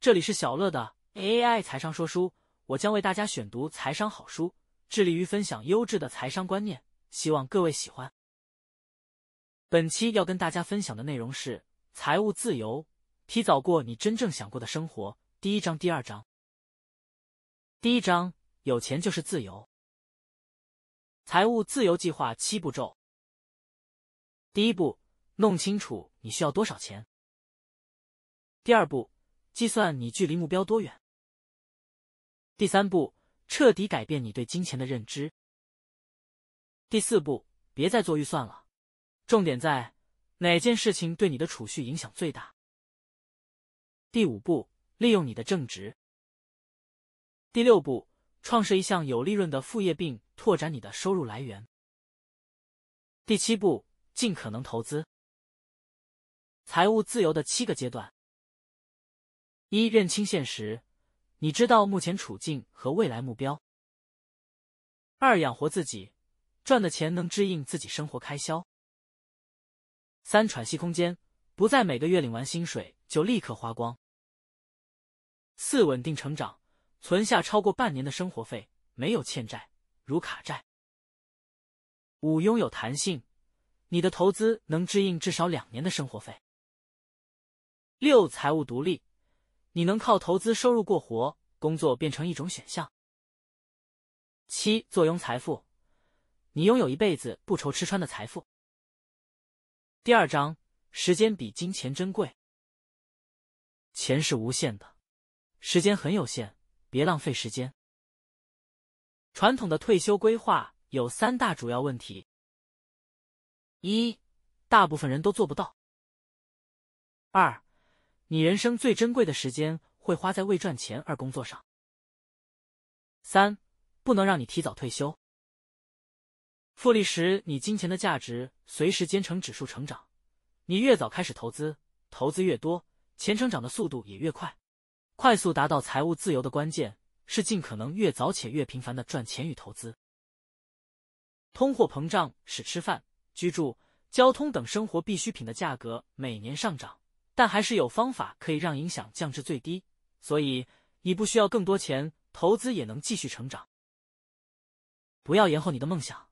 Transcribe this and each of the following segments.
这里是小乐的 AI 财商说书，我将为大家选读财商好书，致力于分享优质的财商观念，希望各位喜欢。本期要跟大家分享的内容是财务自由，提早过你真正想过的生活。第一章、第二章。第一章：有钱就是自由。财务自由计划七步骤。第一步，弄清楚你需要多少钱。第二步，计算你距离目标多远。第三步，彻底改变你对金钱的认知。第四步，别再做预算了，重点在哪件事情对你的储蓄影响最大。第五步，利用你的正职。第六步，创设一项有利润的副业，并拓展你的收入来源。第七步，尽可能投资。财务自由的七个阶段。一认清现实，你知道目前处境和未来目标。二养活自己，赚的钱能支应自己生活开销。三喘息空间，不在每个月领完薪水就立刻花光。四稳定成长，存下超过半年的生活费，没有欠债，如卡债。五拥有弹性，你的投资能支应至少两年的生活费。六财务独立。你能靠投资收入过活，工作变成一种选项。七坐拥财富，你拥有一辈子不愁吃穿的财富。第二章，时间比金钱珍贵。钱是无限的，时间很有限，别浪费时间。传统的退休规划有三大主要问题：一，大部分人都做不到；二。你人生最珍贵的时间会花在为赚钱而工作上。三，不能让你提早退休。复利时，你金钱的价值随时间成指数成长。你越早开始投资，投资越多，钱成长的速度也越快。快速达到财务自由的关键是尽可能越早且越频繁的赚钱与投资。通货膨胀使吃饭、居住、交通等生活必需品的价格每年上涨。但还是有方法可以让影响降至最低，所以你不需要更多钱，投资也能继续成长。不要延后你的梦想。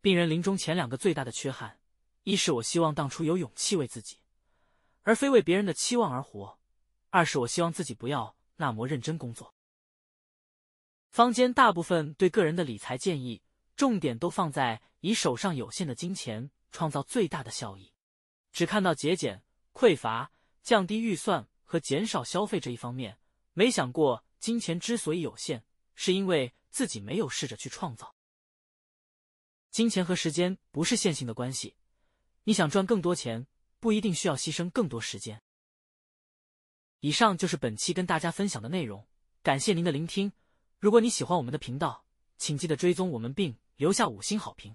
病人临终前两个最大的缺憾，一是我希望当初有勇气为自己，而非为别人的期望而活；二是我希望自己不要那么认真工作。坊间大部分对个人的理财建议，重点都放在以手上有限的金钱创造最大的效益，只看到节俭、匮乏。降低预算和减少消费这一方面，没想过金钱之所以有限，是因为自己没有试着去创造。金钱和时间不是线性的关系，你想赚更多钱，不一定需要牺牲更多时间。以上就是本期跟大家分享的内容，感谢您的聆听。如果你喜欢我们的频道，请记得追踪我们并留下五星好评。